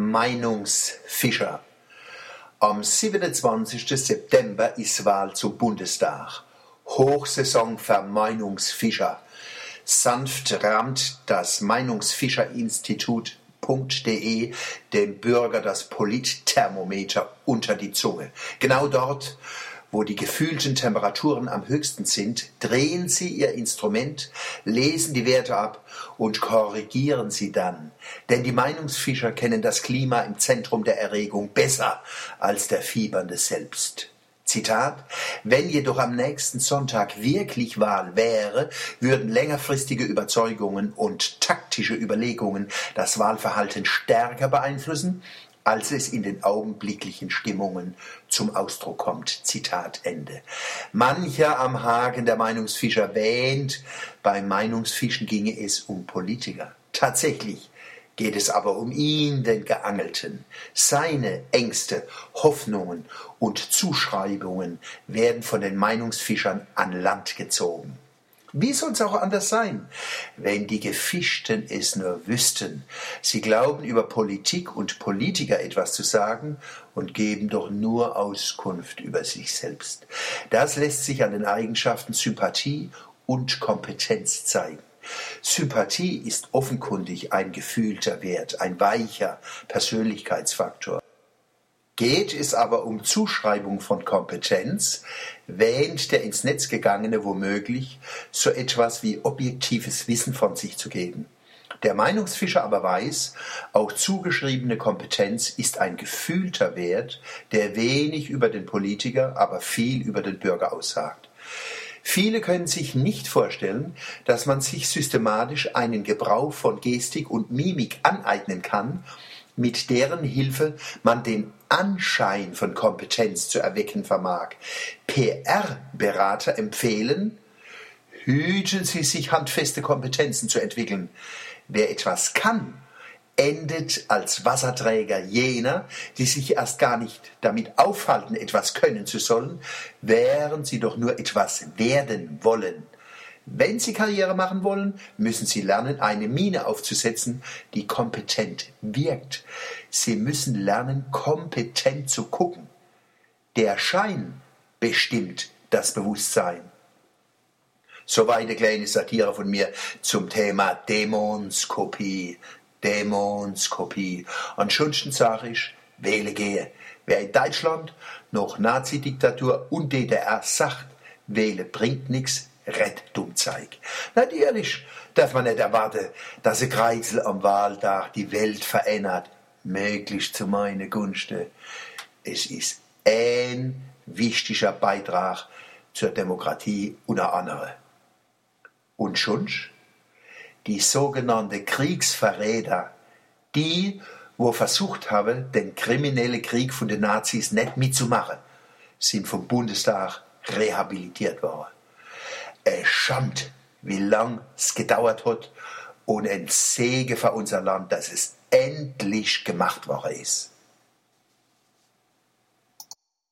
Meinungsfischer. Am 27. September ist Wahl zum Bundestag. Hochsaison für Meinungsfischer. Sanft rammt das Meinungsfischerinstitut.de dem Bürger das Politthermometer unter die Zunge. Genau dort, wo die gefühlten Temperaturen am höchsten sind, drehen Sie Ihr Instrument, lesen die Werte ab und korrigieren sie dann. Denn die Meinungsfischer kennen das Klima im Zentrum der Erregung besser als der Fiebernde selbst. Zitat, wenn jedoch am nächsten Sonntag wirklich Wahl wäre, würden längerfristige Überzeugungen und taktische Überlegungen das Wahlverhalten stärker beeinflussen, als es in den augenblicklichen Stimmungen zum Ausdruck kommt. Zitat Ende. Mancher am Haken der Meinungsfischer wähnt, beim Meinungsfischen ginge es um Politiker. Tatsächlich geht es aber um ihn, den Geangelten. Seine Ängste, Hoffnungen und Zuschreibungen werden von den Meinungsfischern an Land gezogen. Wie soll es auch anders sein, wenn die Gefischten es nur wüssten? Sie glauben über Politik und Politiker etwas zu sagen und geben doch nur Auskunft über sich selbst. Das lässt sich an den Eigenschaften Sympathie und Kompetenz zeigen. Sympathie ist offenkundig ein gefühlter Wert, ein weicher Persönlichkeitsfaktor. Geht es aber um Zuschreibung von Kompetenz, wähnt der ins Netz gegangene womöglich so etwas wie objektives Wissen von sich zu geben. Der Meinungsfischer aber weiß, auch zugeschriebene Kompetenz ist ein gefühlter Wert, der wenig über den Politiker, aber viel über den Bürger aussagt. Viele können sich nicht vorstellen, dass man sich systematisch einen Gebrauch von Gestik und Mimik aneignen kann, mit deren Hilfe man den Anschein von Kompetenz zu erwecken vermag. PR-Berater empfehlen, hüten Sie sich, handfeste Kompetenzen zu entwickeln. Wer etwas kann, endet als Wasserträger jener, die sich erst gar nicht damit aufhalten, etwas können zu sollen, während sie doch nur etwas werden wollen. Wenn Sie Karriere machen wollen, müssen Sie lernen, eine Mine aufzusetzen, die kompetent wirkt. Sie müssen lernen, kompetent zu gucken. Der Schein bestimmt das Bewusstsein. Soweit eine kleine Satire von mir zum Thema Dämonskopie. Dämonskopie. Ansonsten sage ich, wähle gehe. Wer in Deutschland noch Nazi-Diktatur und DDR sagt, wähle bringt nichts, Red Dummzeig. Natürlich darf man nicht erwarten, dass ein Kreizel am Wahltag die Welt verändert, möglichst zu meiner Gunsten. Es ist ein wichtiger Beitrag zur Demokratie unter anderem. Und schon die sogenannte Kriegsverräter, die, wo versucht haben, den kriminellen Krieg von den Nazis nicht mitzumachen, sind vom Bundestag rehabilitiert worden. Es schamt, wie lang es gedauert hat und ein Segen für unser Land, dass es endlich gemacht worden ist.